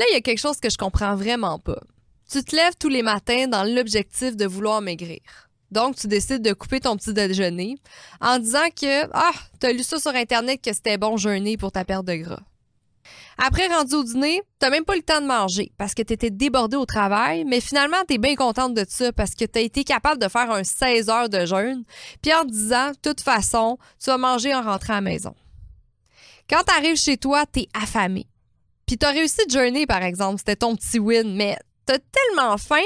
Là, il y a quelque chose que je comprends vraiment pas. Tu te lèves tous les matins dans l'objectif de vouloir maigrir. Donc, tu décides de couper ton petit déjeuner en disant que, ah, t'as lu ça sur Internet que c'était bon jeûner pour ta perte de gras. Après, rendu au dîner, t'as même pas le temps de manger parce que t'étais débordé au travail, mais finalement, t'es bien contente de ça parce que t'as été capable de faire un 16 heures de jeûne, puis en disant, de toute façon, tu vas manger en rentrant à la maison. Quand t'arrives chez toi, t'es affamé. Puis t'as réussi jeûner, par exemple, c'était ton petit win, mais t'as tellement faim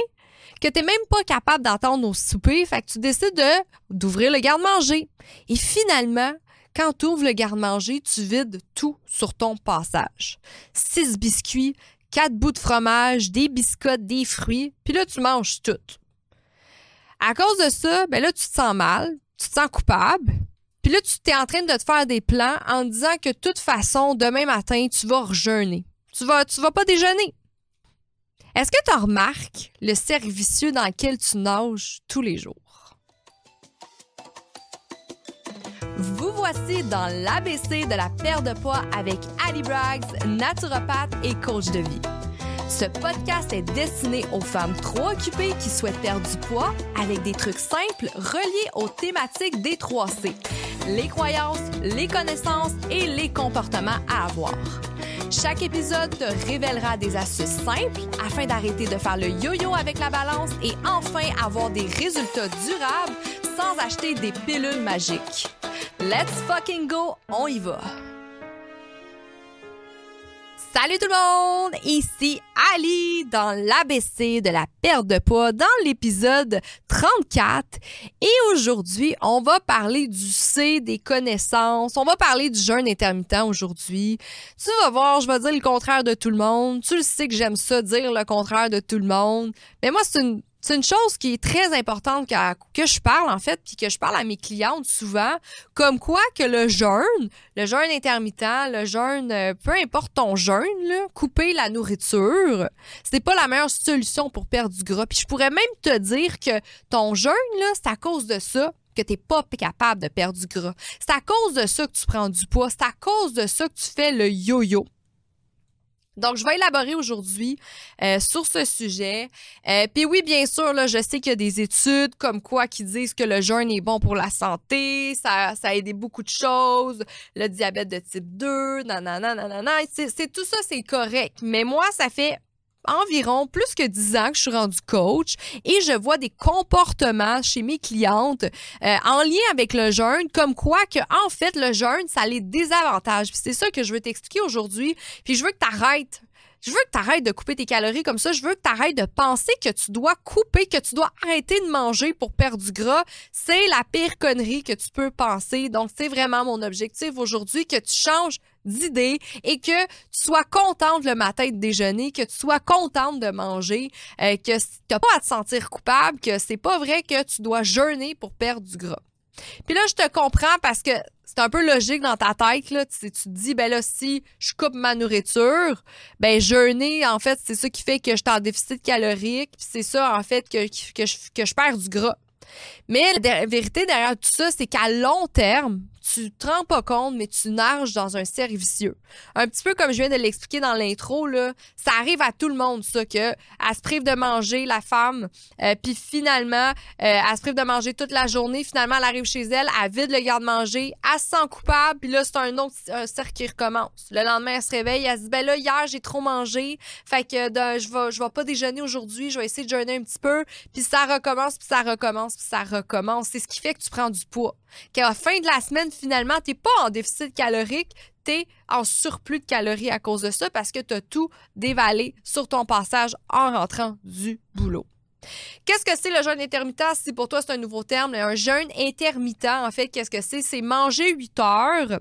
que t'es même pas capable d'entendre au souper, fait que tu décides de d'ouvrir le garde-manger. Et finalement, quand tu ouvres le garde-manger, tu vides tout sur ton passage. Six biscuits, quatre bouts de fromage, des biscottes, des fruits, puis là, tu manges tout. À cause de ça, ben là, tu te sens mal, tu te sens coupable, puis là, tu es en train de te faire des plans en disant que de toute façon, demain matin, tu vas rejeûner. Tu vas, tu vas pas déjeuner. Est-ce que tu remarques le cercle vicieux dans lequel tu nages tous les jours? Vous voici dans l'ABC de la perte de poids avec Ali Braggs, naturopathe et coach de vie. Ce podcast est destiné aux femmes trop occupées qui souhaitent perdre du poids avec des trucs simples reliés aux thématiques des 3C, les croyances, les connaissances et les comportements à avoir. Chaque épisode te révélera des astuces simples afin d'arrêter de faire le yo-yo avec la balance et enfin avoir des résultats durables sans acheter des pilules magiques. Let's fucking go, on y va! Salut tout le monde, ici Ali dans l'ABC de la perte de poids dans l'épisode 34 et aujourd'hui on va parler du C, des connaissances, on va parler du jeûne intermittent aujourd'hui. Tu vas voir, je vais dire le contraire de tout le monde, tu le sais que j'aime ça dire le contraire de tout le monde, mais moi c'est une c'est une chose qui est très importante que, que je parle, en fait, puis que je parle à mes clientes souvent, comme quoi que le jeûne, le jeûne intermittent, le jeûne, euh, peu importe ton jeûne, couper la nourriture, c'est pas la meilleure solution pour perdre du gras. Puis je pourrais même te dire que ton jeûne, c'est à cause de ça que tu n'es pas capable de perdre du gras. C'est à cause de ça que tu prends du poids. C'est à cause de ça que tu fais le yo-yo. Donc, je vais élaborer aujourd'hui euh, sur ce sujet. Euh, Puis oui, bien sûr, là, je sais qu'il y a des études comme quoi qui disent que le jeûne est bon pour la santé, ça, ça a aidé beaucoup de choses, le diabète de type 2, nanana, nanana. C'est tout ça, c'est correct. Mais moi, ça fait environ plus que 10 ans que je suis rendue coach et je vois des comportements chez mes clientes euh, en lien avec le jeûne, comme quoi que en fait le jeûne, ça les désavantages. C'est ça que je veux t'expliquer aujourd'hui. Puis je veux que tu arrêtes je veux que tu arrêtes de couper tes calories comme ça. Je veux que tu arrêtes de penser que tu dois couper, que tu dois arrêter de manger pour perdre du gras. C'est la pire connerie que tu peux penser. Donc, c'est vraiment mon objectif aujourd'hui, que tu changes d'idée et que tu sois contente le matin de déjeuner, que tu sois contente de manger, euh, que tu n'as pas à te sentir coupable, que c'est pas vrai que tu dois jeûner pour perdre du gras. Puis là, je te comprends parce que c'est un peu logique dans ta tête. Là. Tu, te dis, ben là, si je coupe ma nourriture, ben jeûner, en fait, c'est ça qui fait que je suis en déficit calorique. C'est ça, en fait, je, que je perds du gras. Mais la vérité derrière tout ça, c'est qu'à long terme, tu te rends pas compte, mais tu nages dans un cercle vicieux. Un petit peu comme je viens de l'expliquer dans l'intro, ça arrive à tout le monde, ça, que elle se prive de manger, la femme, euh, puis finalement, euh, elle se prive de manger toute la journée, finalement, elle arrive chez elle, elle vide le garde-manger, elle se sent coupable, puis là, c'est un autre cercle qui recommence. Le lendemain, elle se réveille, elle se dit, ben là, hier, j'ai trop mangé, fait que je vais je vais pas déjeuner aujourd'hui, je vais essayer de jeûner un petit peu, puis ça recommence, puis ça recommence, puis ça recommence. C'est ce qui fait que tu prends du poids. Qu'à la fin de la semaine, finalement, tu n'es pas en déficit calorique, tu es en surplus de calories à cause de ça parce que tu as tout dévalé sur ton passage en rentrant du boulot. Qu'est-ce que c'est le jeûne intermittent? Si pour toi c'est un nouveau terme, un jeûne intermittent, en fait, qu'est-ce que c'est? C'est manger 8 heures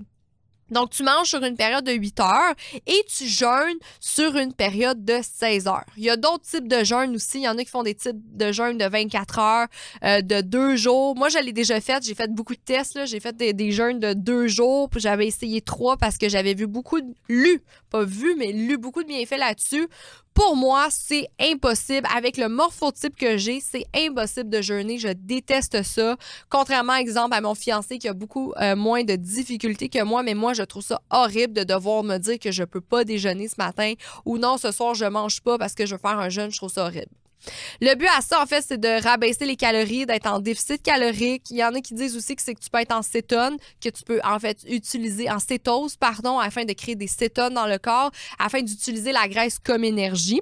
donc, tu manges sur une période de 8 heures et tu jeûnes sur une période de 16 heures. Il y a d'autres types de jeûnes aussi. Il y en a qui font des types de jeûnes de 24 heures, euh, de 2 jours. Moi, je l'ai déjà fait. J'ai fait beaucoup de tests. J'ai fait des, jeûnes de 2 jours. J'avais essayé 3 parce que j'avais vu beaucoup de... lu, pas vu, mais lu beaucoup de bienfaits là-dessus pour moi, c'est impossible. Avec le morphotype que j'ai, c'est impossible de jeûner. Je déteste ça. Contrairement, exemple, à mon fiancé qui a beaucoup euh, moins de difficultés que moi, mais moi, je trouve ça horrible de devoir me dire que je peux pas déjeuner ce matin ou non, ce soir, je mange pas parce que je veux faire un jeûne. Je trouve ça horrible. Le but à ça, en fait, c'est de rabaisser les calories, d'être en déficit calorique. Il y en a qui disent aussi que c'est que tu peux être en cétone, que tu peux, en fait, utiliser en cétose, pardon, afin de créer des cétones dans le corps, afin d'utiliser la graisse comme énergie.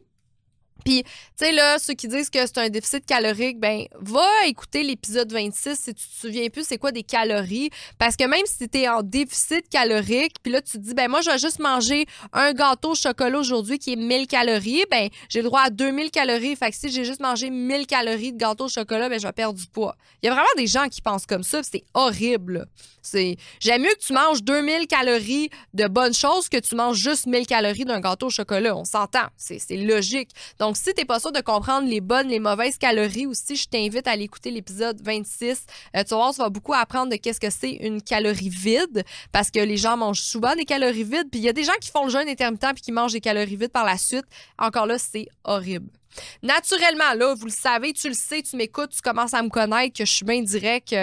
Puis, tu sais, là, ceux qui disent que c'est un déficit calorique, ben, va écouter l'épisode 26 si tu te souviens plus c'est quoi des calories. Parce que même si tu es en déficit calorique, puis là, tu te dis, ben, moi, je vais juste manger un gâteau au chocolat aujourd'hui qui est 1000 calories, ben, j'ai le droit à 2000 calories. Fait que si j'ai juste mangé 1000 calories de gâteau au chocolat, ben, je vais perdre du poids. Il y a vraiment des gens qui pensent comme ça, c'est horrible. C'est, j'aime mieux que tu manges 2000 calories de bonnes choses que tu manges juste 1000 calories d'un gâteau au chocolat. On s'entend. C'est, c'est logique. Donc, donc, si t'es pas sûr de comprendre les bonnes, les mauvaises calories aussi, je t'invite à aller écouter l'épisode 26. Euh, tu vas voir, tu vas beaucoup apprendre de qu'est-ce que c'est une calorie vide parce que les gens mangent souvent des calories vides. Puis il y a des gens qui font le jeûne intermittent puis qui mangent des calories vides par la suite. Encore là, c'est horrible. Naturellement, là, vous le savez, tu le sais, tu m'écoutes, tu commences à me connaître, que je suis bien direct,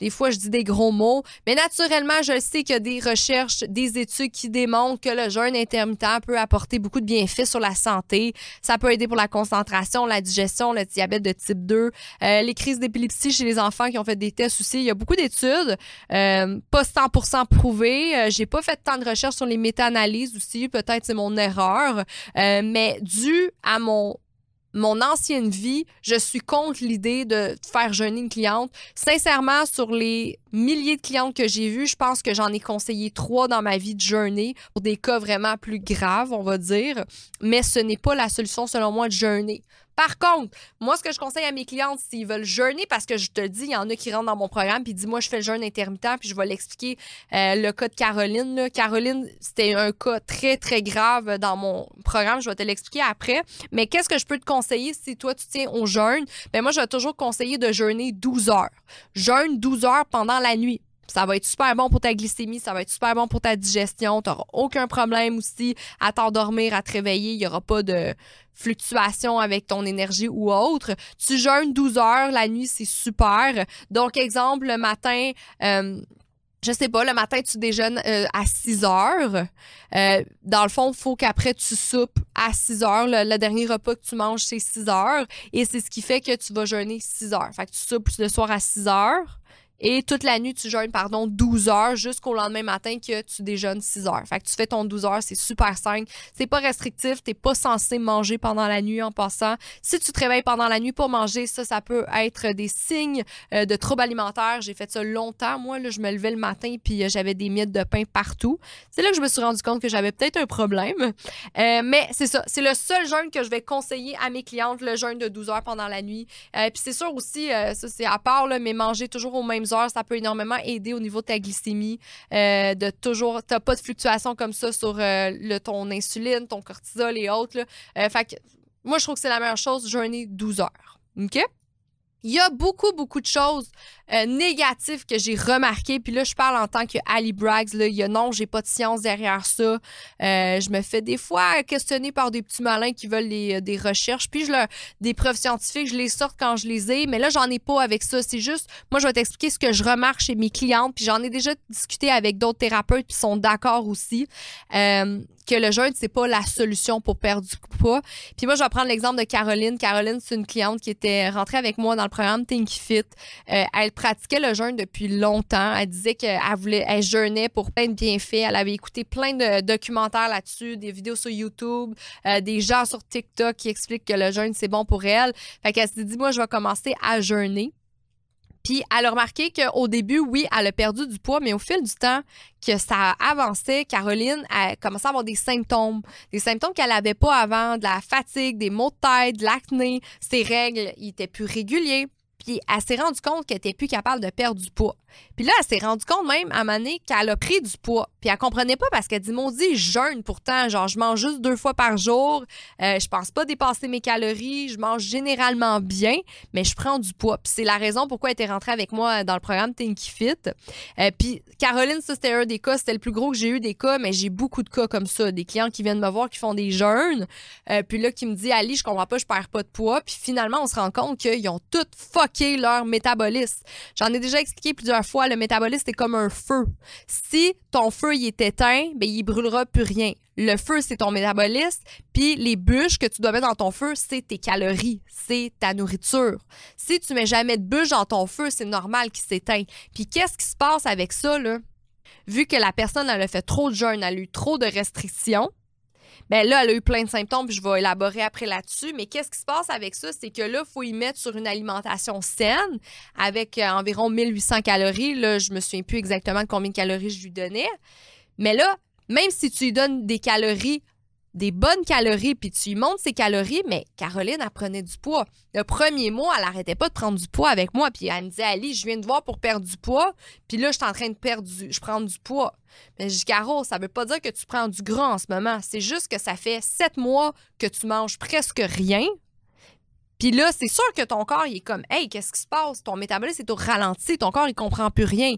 des fois je dis des gros mots, mais naturellement, je sais qu'il y a des recherches, des études qui démontrent que le jeûne intermittent peut apporter beaucoup de bienfaits sur la santé. Ça peut aider pour la concentration, la digestion, le diabète de type 2, euh, les crises d'épilepsie chez les enfants qui ont fait des tests aussi. Il y a beaucoup d'études, euh, pas 100% prouvées. Euh, j'ai pas fait tant de recherches sur les méta-analyses aussi, peut-être c'est mon erreur, mais dû à mon mon ancienne vie, je suis contre l'idée de faire jeûner une cliente. Sincèrement, sur les milliers de clientes que j'ai vues, je pense que j'en ai conseillé trois dans ma vie de jeûner pour des cas vraiment plus graves, on va dire. Mais ce n'est pas la solution, selon moi, de jeûner. Par contre, moi, ce que je conseille à mes clientes, s'ils veulent jeûner, parce que je te dis, il y en a qui rentrent dans mon programme puis disent, moi, je fais le jeûne intermittent, puis je vais l'expliquer euh, le cas de Caroline. Caroline, c'était un cas très, très grave dans mon programme. Je vais te l'expliquer après. Mais qu'est-ce que je peux te conseiller si toi, tu tiens au jeûne? Ben moi, je vais toujours conseiller de jeûner 12 heures. Jeûne 12 heures pendant la nuit. Ça va être super bon pour ta glycémie, ça va être super bon pour ta digestion. Tu n'auras aucun problème aussi à t'endormir, à te réveiller. Il n'y aura pas de fluctuation avec ton énergie ou autre. Tu jeûnes 12 heures, la nuit, c'est super. Donc, exemple, le matin, euh, je sais pas, le matin, tu déjeunes euh, à 6 heures. Euh, dans le fond, il faut qu'après, tu soupes à 6 heures. Le, dernier repas que tu manges, c'est 6 heures. Et c'est ce qui fait que tu vas jeûner 6 heures. Fait que tu soupes le soir à 6 heures. Et toute la nuit, tu jeûnes, pardon, 12 heures jusqu'au lendemain matin que tu déjeunes 6 heures. Fait que tu fais ton 12 heures, c'est super simple. C'est pas restrictif, t'es pas censé manger pendant la nuit en passant. Si tu te réveilles pendant la nuit pour manger, ça, ça peut être des signes euh, de troubles alimentaires. J'ai fait ça longtemps. Moi, là, je me levais le matin puis euh, j'avais des miettes de pain partout. C'est là que je me suis rendu compte que j'avais peut-être un problème. Euh, mais c'est ça, c'est le seul jeûne que je vais conseiller à mes clientes, le jeûne de 12 heures pendant la nuit. puis c'est sûr aussi, ça c'est à part, là, mais manger toujours aux mêmes heures, ça peut énormément aider au niveau de ta glycémie, euh, de toujours, t'as pas de fluctuations comme ça sur euh, le, ton insuline, ton cortisol et autres. Euh, fait que moi, je trouve que c'est la meilleure chose, jeûner 12 heures. OK? Il y a beaucoup, beaucoup de choses euh, négatives que j'ai remarquées. Puis là, je parle en tant que Ali Braggs. Là, il y a non, j'ai pas de science derrière ça. Euh, je me fais des fois questionner par des petits malins qui veulent euh, des recherches. Puis je leur, des preuves scientifiques, je les sorte quand je les ai. Mais là, j'en ai pas avec ça. C'est juste, moi, je vais t'expliquer ce que je remarque chez mes clientes. Puis j'en ai déjà discuté avec d'autres thérapeutes qui sont d'accord aussi que le jeûne, c'est pas la solution pour perdre du poids. Puis moi, je vais prendre l'exemple de Caroline. Caroline, c'est une cliente qui était rentrée avec moi dans le programme Think Fit. Euh, elle pratiquait le jeûne depuis longtemps. Elle disait qu'elle voulait, elle jeûnait pour plein de bienfaits. Elle avait écouté plein de documentaires là-dessus, des vidéos sur YouTube, euh, des gens sur TikTok qui expliquent que le jeûne, c'est bon pour elle. Fait qu'elle s'est dit, moi, je vais commencer à jeûner. Puis elle a remarqué qu'au début, oui, elle a perdu du poids, mais au fil du temps que ça avançait, Caroline a commencé à avoir des symptômes. Des symptômes qu'elle n'avait pas avant, de la fatigue, des maux de tête, de l'acné, ses règles, étaient plus réguliers. Puis elle s'est rendue compte qu'elle était plus capable de perdre du poids. Puis là, elle s'est rendue compte même à un qu'elle a pris du poids. Puis elle comprenait pas parce qu'elle dit Maudit, je jeûne pourtant. Genre, je mange juste deux fois par jour. Euh, je pense pas dépasser mes calories. Je mange généralement bien, mais je prends du poids. Puis c'est la raison pourquoi elle était rentrée avec moi dans le programme Tinky Fit. Euh, puis Caroline, ça, c'était un des cas. C'était le plus gros que j'ai eu des cas, mais j'ai beaucoup de cas comme ça. Des clients qui viennent me voir qui font des jeûnes. Euh, puis là, qui me dit Ali, je comprends pas, je perds pas de poids. Puis finalement, on se rend compte qu'ils ont tout fuck leur métabolisme. J'en ai déjà expliqué plusieurs fois, le métabolisme est comme un feu. Si ton feu est éteint, ben il brûlera plus rien. Le feu, c'est ton métabolisme, puis les bûches que tu dois mettre dans ton feu, c'est tes calories, c'est ta nourriture. Si tu mets jamais de bûches dans ton feu, c'est normal qu'il s'éteigne. Puis qu'est-ce qui se passe avec ça là? Vu que la personne elle a fait trop de jeûne, elle a eu trop de restrictions, ben là, elle a eu plein de symptômes, puis je vais élaborer après là-dessus. Mais qu'est-ce qui se passe avec ça? C'est que là, il faut y mettre sur une alimentation saine avec euh, environ 1800 calories. Là, je me souviens plus exactement de combien de calories je lui donnais. Mais là, même si tu lui donnes des calories des bonnes calories, puis tu lui montes ses calories, mais Caroline, elle prenait du poids. Le premier mois, elle arrêtait pas de prendre du poids avec moi, puis elle me disait, Ali, je viens te voir pour perdre du poids, puis là, je suis en train de perdre du... du poids. Mais je dis, Caro, ça veut pas dire que tu prends du gras en ce moment. C'est juste que ça fait sept mois que tu manges presque rien, puis là, c'est sûr que ton corps, il est comme, hey, qu'est-ce qui se passe? Ton métabolisme est au ralenti, ton corps, il comprend plus rien.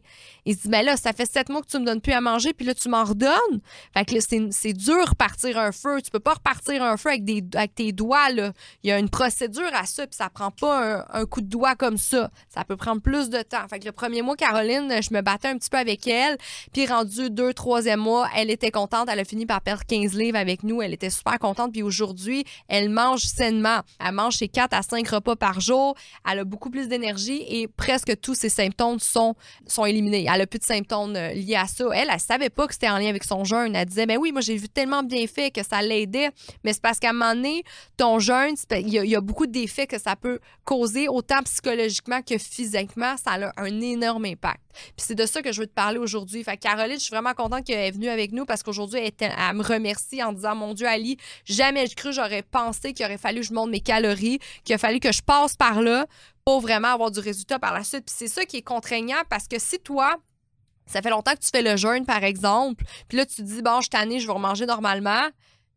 Il se dit, mais là, ça fait sept mois que tu me donnes plus à manger, puis là, tu m'en redonnes. Fait que là, c'est dur repartir un feu. Tu peux pas repartir un feu avec, des, avec tes doigts, là. Il y a une procédure à ça, puis ça prend pas un, coup de doigt comme ça. Ça peut prendre plus de temps. Fait que le premier mois, Caroline, je me battais un petit peu avec elle, puis rendu deux, troisième mois, elle était contente. Elle a fini par perdre 15 livres avec nous. Elle était super contente, puis aujourd'hui, elle mange sainement. Elle mange ses quatre à 5 repas par jour. Elle a beaucoup plus d'énergie et presque tous ses symptômes sont, sont éliminés. Elle a plus de symptômes euh, liés à ça. Elle, elle savait pas que c'était en lien avec son jeûne. Elle disait, ben oui, moi, j'ai vu tellement bien fait que ça l'aidait. Mais c'est parce qu'à un moment donné, ton jeûne, il y, a beaucoup d'effets que ça peut causer, autant psychologiquement que physiquement. Ça a un énorme impact. Puis c'est de ça que je veux te parler aujourd'hui. Fait Caroline, je suis vraiment contente qu'elle est venue avec nous parce qu'aujourd'hui, elle, me remercie en disant Mon Dieu, Ali, jamais je cru, j'aurais pensé qu'il aurait fallu que je monte mes calories, qu'il a fallu que je passe par là pour vraiment avoir du résultat par la suite. Puis c'est ça qui est contraignant parce que si toi, ça fait longtemps que tu fais le jeûne, par exemple, puis là, tu te dis Bon, je suis tannée, je vais manger normalement.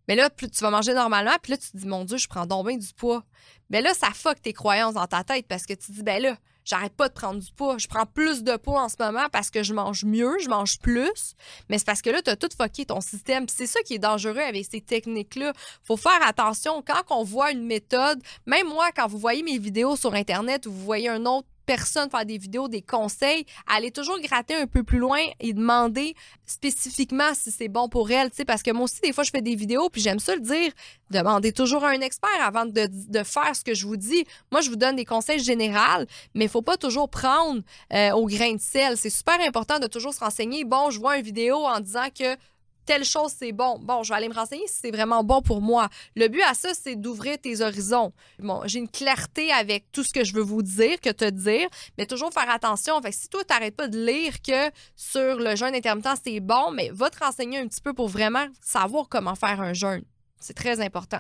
Mais là, tu vas manger normalement, puis là, tu te dis Mon Dieu, je prends donc bien du poids. Mais là, ça fuck tes croyances dans ta tête parce que tu te dis Ben là, j'arrête pas de prendre du poids. Je prends plus de poids en ce moment parce que je mange mieux, je mange plus. Mais c'est parce que là, tu as tout fucké ton système. c'est ça qui est dangereux avec ces techniques-là. faut faire attention. Quand on voit une méthode, même moi, quand vous voyez mes vidéos sur Internet ou vous voyez un autre personne faire des vidéos, des conseils, aller toujours gratter un peu plus loin et demander spécifiquement si c'est bon pour elle, parce que moi aussi, des fois, je fais des vidéos, puis j'aime ça le dire, demandez toujours à un expert avant de, faire ce que je vous dis. Moi, je vous donne des conseils généraux, mais il faut pas toujours prendre euh, au grain de sel. C'est super important de toujours se renseigner. Bon, je vois une vidéo en disant que telle chose, c'est bon. Bon, je vais aller me renseigner si c'est vraiment bon pour moi. Le but à ça, c'est d'ouvrir tes horizons. Bon, j'ai une clarté avec tout ce que je veux vous dire, que te dire, mais toujours faire attention. Fait si toi, tu n'arrêtes pas de lire que sur le jeûne intermittent, c'est bon, mais va te renseigner un petit peu pour vraiment savoir comment faire un jeûne. C'est très important.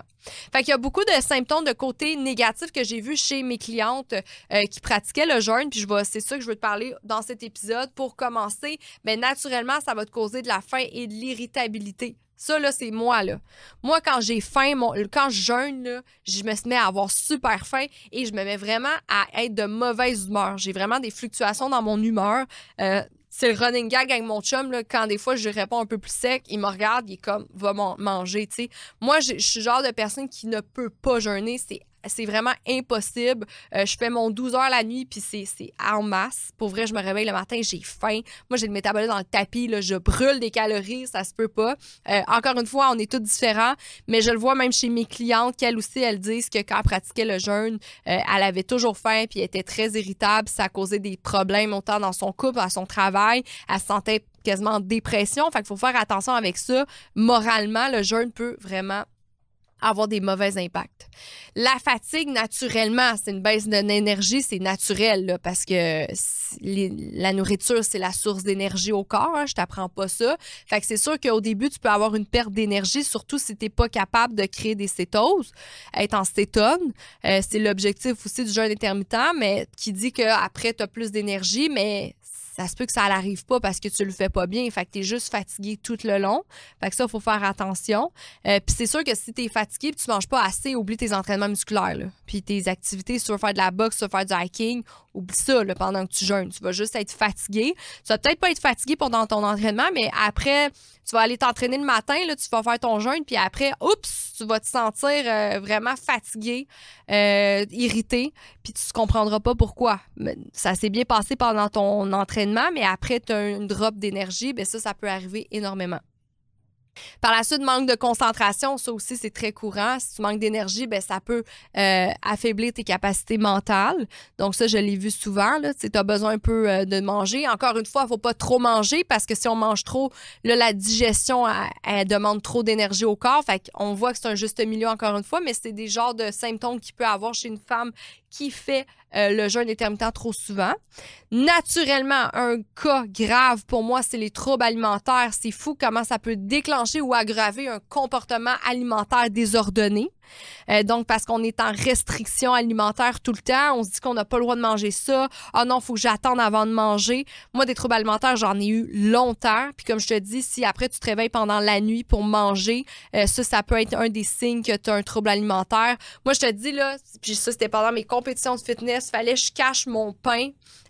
Fait qu'il y a beaucoup de symptômes de côté négatif que j'ai vu chez mes clientes euh, qui pratiquaient le jeûne. Puis je vais, c'est ça que je veux te parler dans cet épisode. Pour commencer, mais naturellement, ça va te causer de la faim et de l'irritabilité. Ça, là, c'est moi. Moi, quand j'ai faim, quand je jeûne, là, je me mets à avoir super faim et je me mets vraiment à être de mauvaise humeur. J'ai vraiment des fluctuations dans mon humeur. Euh, c'est le running gag avec mon chum, là, quand des fois je réponds un peu plus sec, il me regarde, il est comme, va manger, tu sais. Moi, je suis genre de personne qui ne peut pas jeûner, c'est c'est vraiment impossible. Euh, je fais mon 12 heures la nuit, puis c'est en masse. Pour vrai, je me réveille le matin, j'ai faim. Moi, j'ai le métabolisme dans le tapis, là, je brûle des calories, ça se peut pas. Euh, encore une fois, on est tous différents, mais je le vois même chez mes clientes qu'elles aussi, elles disent que quand elles pratiquaient le jeûne, euh, elle avait toujours faim, puis elle était très irritable. Ça causait des problèmes autant dans son couple, à son travail. Elle se sentait quasiment en dépression. Fait qu'il faut faire attention avec ça. Moralement, le jeûne peut vraiment avoir des mauvais impacts. La fatigue, naturellement, c'est une baisse d'énergie, c'est naturel parce que la nourriture, c'est la source d'énergie au corps. Hein, je t'apprends pas ça. Fait que c'est sûr qu'au début, tu peux avoir une perte d'énergie, surtout si tu n'es pas capable de créer des cétoses, être en cétone. Euh, c'est l'objectif aussi du jeûne intermittent, mais qui dit qu'après, tu as plus d'énergie, mais ça se peut que ça n'arrive pas parce que tu le fais pas bien. Fait que tu es juste fatigué tout le long. Fait que ça, il faut faire attention. Euh, puis c'est sûr que si tu es fatigué et tu manges pas assez, oublie tes entraînements musculaires. Puis tes activités, si tu veux faire de la boxe, tu veux faire du hiking, oublie ça là, pendant que tu jeûnes. Tu vas juste être fatigué. Tu vas peut-être pas être fatigué pendant ton entraînement, mais après, tu vas aller t'entraîner le matin, là, tu vas faire ton jeûne, puis après, oups, tu vas te sentir euh, vraiment fatigué, euh, irrité, puis tu ne comprendras pas pourquoi. Ça s'est bien passé pendant ton entraînement, mais après, tu as une drop d'énergie, ben ça, ça peut arriver énormément. Par la suite, manque de concentration, ça aussi, c'est très courant. Si tu manques d'énergie, ben, ça peut euh, affaiblir tes capacités mentales. Donc, ça, je l'ai vu souvent. Tu as besoin un peu euh, de manger. Encore une fois, il ne faut pas trop manger parce que si on mange trop, là, la digestion, elle, demande trop d'énergie au corps. Fait on voit que c'est un juste milieu, encore une fois, mais c'est des genres de symptômes qu'il peut avoir chez une femme qui fait euh, le jeûne intermittent trop souvent. Naturellement, un cas grave pour moi, c'est les troubles alimentaires. C'est fou comment ça peut déclencher ou aggraver un comportement alimentaire désordonné. Euh, donc, parce qu'on est en restriction alimentaire tout le temps, on se dit qu'on n'a pas le droit de manger ça. Ah non, faut que j'attende avant de manger. Moi, des troubles alimentaires, j'en ai eu longtemps. Puis comme je te dis, si après tu te réveilles pendant la nuit pour manger, euh, ça, ça peut être un des signes que tu as un trouble alimentaire. Moi, je te dis, là, puis ça, c'était pendant mes compétitions de fitness, fallait que je cache mon pain.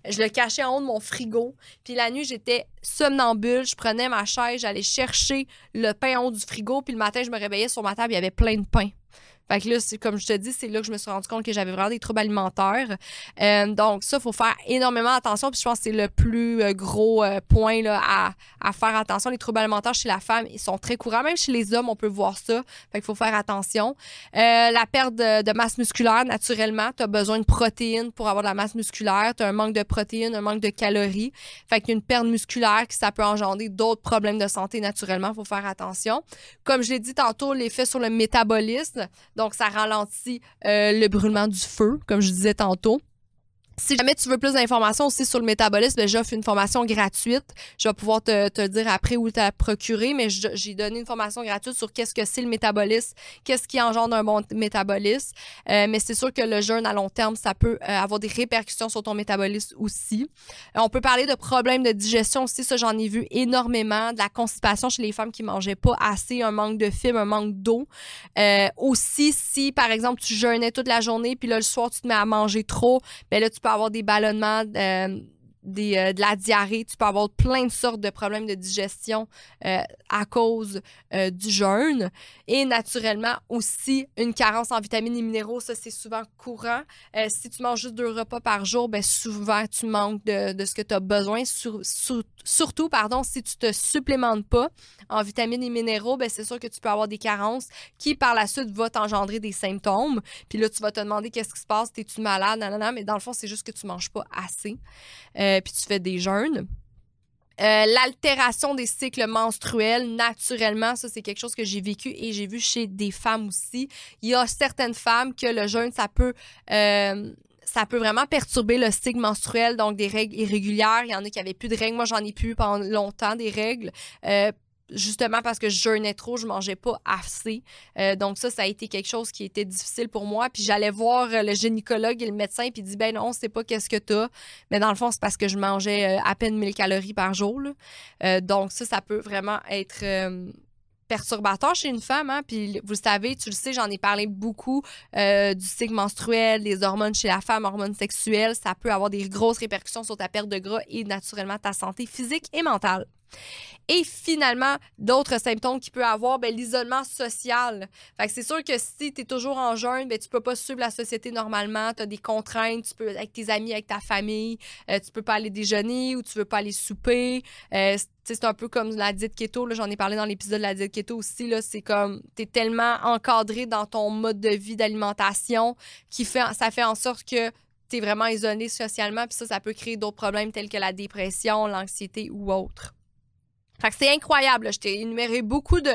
Je le cachais en haut de mon frigo. Puis la nuit, j'étais somnambule. Je prenais ma chaise, j'allais chercher le pain en haut du frigo. Puis le matin, je me réveillais sur ma table, il y avait plein de pain. Fait que là, comme je te dis, c'est là que je me suis rendu compte que j'avais vraiment des troubles alimentaires. Euh, donc, ça, il faut faire énormément attention. Puis je pense que c'est le plus euh, gros euh, point là, à, à, faire attention. Les troubles alimentaires chez la femme, ils sont très courants. Même chez les hommes, on peut voir ça. Fait faut faire attention. la perte de, masse musculaire, naturellement, tu as besoin de protéines pour avoir de la masse musculaire. Tu as un manque de protéines, un manque de calories. Fait qu'il y a une perte musculaire qui ça peut engendrer d'autres problèmes de santé naturellement. Il faut faire attention. Comme je l'ai dit tantôt, l'effet sur le métabolisme. Donc, ça ralentit euh, le brûlement du feu, comme je disais tantôt. Si jamais tu veux plus d'informations aussi sur le métabolisme, ben, j'offre une formation gratuite. Je vais pouvoir te, te dire après où tu as procuré, mais j'ai donné une formation gratuite sur qu'est-ce que c'est le métabolisme, qu'est-ce qui engendre un bon métabolisme. Euh, mais c'est sûr que le jeûne à long terme, ça peut euh, avoir des répercussions sur ton métabolisme aussi. Euh, on peut parler de problèmes de digestion aussi, ça j'en ai vu énormément, de la constipation chez les femmes qui mangeaient pas assez, un manque de fibres, un manque d'eau. aussi, si par exemple tu jeûnais toute la journée, puis là le soir tu te mets à manger trop, ben là tu peux avoir des ballonnements, euh, euh, de la diarrhée, tu peux avoir plein de sortes de problèmes de digestion euh, à cause du jeûne. Et naturellement aussi une carence en vitamines et minéraux, ça c'est souvent courant. si tu manges juste deux repas par jour, ben souvent tu manques de, ce que tu as besoin, surtout pardon, si tu te supplémentes pas en vitamines et minéraux, ben c'est sûr que tu peux avoir des carences qui par la suite vont t'engendrer des symptômes. Puis là, tu vas te demander qu'est-ce qui se passe, es-tu malade, non, mais dans le fond, c'est juste que tu manges pas assez, euh, puis tu fais des jeûnes. Euh, l'altération des cycles menstruels, naturellement, ça c'est quelque chose que j'ai vécu et j'ai vu chez des femmes aussi. Il y a certaines femmes que le jeûne, ça peut euh, ça peut vraiment perturber le cycle menstruel, donc des règles irrégulières. Il y en a qui avaient plus de règles. Moi, j'en ai plus pendant longtemps des règles. Justement parce que je jeûnais trop, je mangeais pas assez. Euh, donc ça, ça a été quelque chose qui était difficile pour moi. Puis j'allais voir euh, le gynécologue et le médecin, puis il dit ben non, c'est pas qu'est-ce que t'as. Mais dans le fond, c'est parce que je mangeais à peine 1000 calories par jour. donc ça, ça peut vraiment être perturbateur chez une femme. Hein? Puis vous le savez, tu le sais, j'en ai parlé beaucoup euh, du cycle menstruel, des hormones chez la femme, hormones sexuelles. Ça peut avoir des grosses répercussions sur ta perte de gras et naturellement ta santé physique et mentale. Et finalement, d'autres symptômes qu'il peut avoir, ben, l'isolement social. Fait que c'est sûr que si tu es toujours en jeûne, ben, tu peux pas suivre la société normalement. Tu as des contraintes, tu peux avec tes amis, avec ta famille, euh, tu peux pas aller déjeuner ou tu veux pas aller souper. Euh, c'est un peu comme la diète keto, j'en ai parlé dans l'épisode de la diète keto aussi. C'est comme tu es tellement encadré dans ton mode de vie d'alimentation qui ça fait en sorte que tu es vraiment isolé socialement, puis ça, ça peut créer d'autres problèmes tels que la dépression, l'anxiété ou autre. Fait que c'est incroyable. Je t'ai énuméré beaucoup de,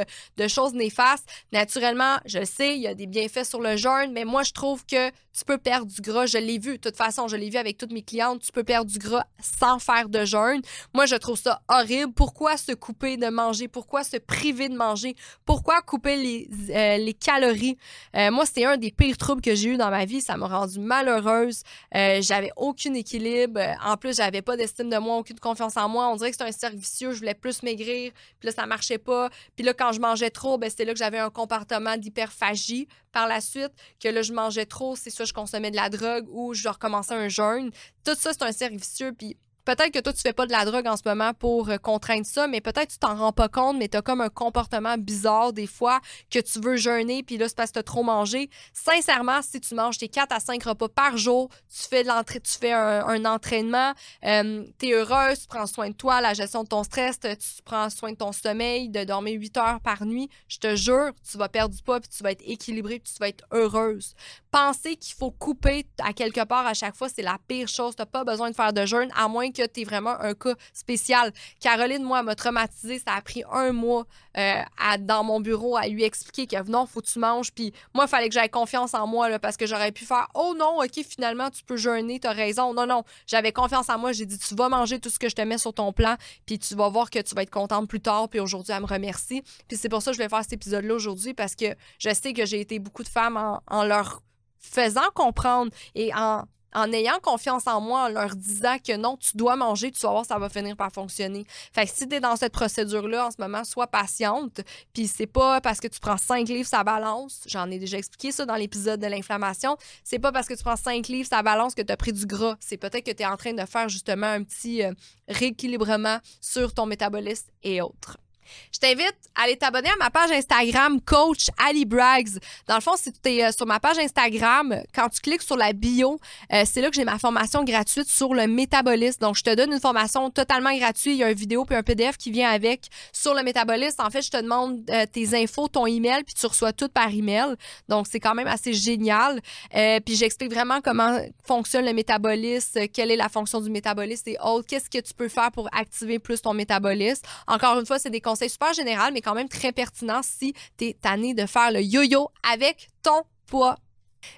choses néfastes. Naturellement, je sais, il y a des bienfaits sur le jeûne, mais moi, je trouve que tu peux perdre du gras. Je l'ai vu. De toute façon, je l'ai vu avec toutes mes clientes. Tu peux perdre du gras sans faire de jeûne. Moi, je trouve ça horrible. Pourquoi se couper de manger? Pourquoi se priver de manger? Pourquoi couper les, euh, calories? Euh, moi, c'est un des pires troubles que j'ai eu dans ma vie. Ça m'a rendue malheureuse. Euh, j'avais aucun équilibre. En plus, j'avais pas d'estime de moi, aucune confiance en moi. On dirait que c'était un cercle vicieux. Je voulais plus maigrir. Puis là, ça marchait pas. Puis là, quand je mangeais trop, ben, c'était là que j'avais un comportement d'hyperphagie par la suite. Que là, je mangeais trop. C'est soit je consommais de la drogue ou je recommençais un jeûne. Tout ça, c'est un cercle vicieux. Puis peut-être que toi, tu fais pas de la drogue en ce moment pour euh, contraindre ça, mais peut-être tu t'en rends pas compte, mais tu as comme un comportement bizarre des fois que tu veux jeûner, puis là, c'est parce que tu as trop mangé. Sincèrement, si tu manges tes 4 à 5 repas par jour, tu fais, de tu fais un, entraînement, euh, tu es heureuse, tu prends soin de toi, la gestion de ton stress, tu prends soin de ton sommeil, de dormir 8 heures par nuit, je te jure, tu vas perdre du poids, puis tu vas être équilibrée, puis tu vas être heureuse. Penser qu'il faut couper à quelque part à chaque fois, c'est la pire chose. Tu pas besoin de faire de jeûne, à moins que que tu es vraiment un cas spécial. Caroline, moi, m'a traumatisée. Ça a pris un mois euh, dans mon bureau à lui expliquer que non, faut que tu manges. Puis moi, il fallait que j'aie confiance en moi parce que j'aurais pu faire Oh non, OK, finalement, tu peux jeûner, tu as raison. Non, non, j'avais confiance en moi. J'ai dit Tu vas manger tout ce que je te mets sur ton plan, puis tu vas voir que tu vas être contente plus tard. Puis aujourd'hui, elle me remercie. Puis c'est pour ça que je vais faire cet épisode-là aujourd'hui parce que je sais que j'ai été beaucoup de femmes en leur faisant comprendre et en en ayant confiance en moi, en leur disant que non, tu dois manger, tu vas voir, ça va finir par fonctionner. Fait que si tu es dans cette procédure-là en ce moment, sois patiente. Puis c'est pas parce que tu prends 5 livres, ça balance. J'en ai déjà expliqué ça dans l'épisode de l'inflammation. C'est pas parce que tu prends 5 livres, ça balance que tu as pris du gras. C'est peut-être que tu es en train de faire justement un petit euh, rééquilibrement sur ton métabolisme et autres. Je t'invite à aller t'abonner à ma page Instagram Coach Ali Braggs. Dans le fond, si tu es euh, sur ma page Instagram, quand tu cliques sur la bio, euh, c'est là que j'ai ma formation gratuite sur le métabolisme. Donc, je te donne une formation totalement gratuite. Il y a une vidéo puis un PDF qui vient avec sur le métabolisme. En fait, je te demande euh, tes infos, ton email, puis tu reçois tout par email. Donc, c'est quand même assez génial. puis j'explique vraiment comment fonctionne le métabolisme, quelle est la fonction du métabolisme et autres. Qu'est-ce que tu peux faire pour activer plus ton métabolisme. Encore une fois, c'est des conseils c'est super général, mais quand même très pertinent si tu es tanné de faire le yo-yo avec ton poids.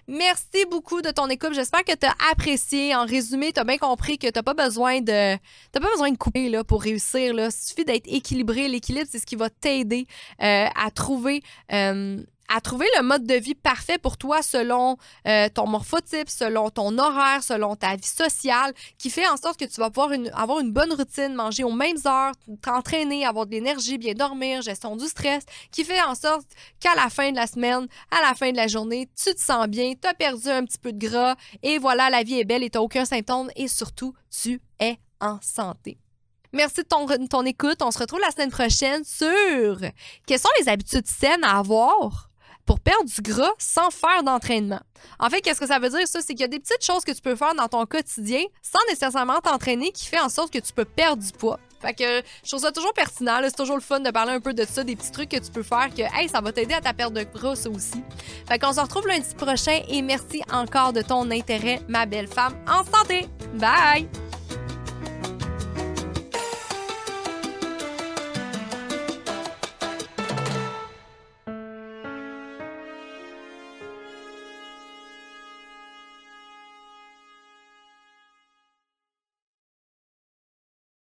Merci beaucoup de ton écoute. J'espère que tu as apprécié. En résumé, tu as bien compris que tu pas besoin de pas besoin de couper là, pour réussir. Là. Il suffit d'être équilibré. L'équilibre, c'est ce qui va t'aider euh, à trouver euh, à trouver le mode de vie parfait pour toi selon euh, ton morphotype, selon ton horaire, selon ta vie sociale, qui fait en sorte que tu vas pouvoir avoir une bonne routine, manger aux mêmes heures, t'entraîner, avoir de l'énergie, bien dormir, gestion du stress, qui fait en sorte qu'à la fin de la semaine, à la fin de la journée, tu te sens bien, tu as perdu un petit peu de gras et voilà, la vie est belle et tu n'as aucun symptôme et surtout, tu es en santé. Merci de ton, ton écoute. On se retrouve la semaine prochaine sur quelles sont les habitudes saines à avoir? Pour perdre du gras sans faire d'entraînement. En fait, qu'est-ce que ça veut dire, ça? C'est qu'il y a des petites choses que tu peux faire dans ton quotidien sans nécessairement t'entraîner qui fait en sorte que tu peux perdre du poids. Fait que je trouve ça toujours pertinent. C'est toujours le fun de parler un peu de ça, des petits trucs que tu peux faire que, hey, ça va t'aider à ta perte de gras, ça aussi. Fait qu'on se retrouve lundi prochain et merci encore de ton intérêt, ma belle femme en santé. Bye!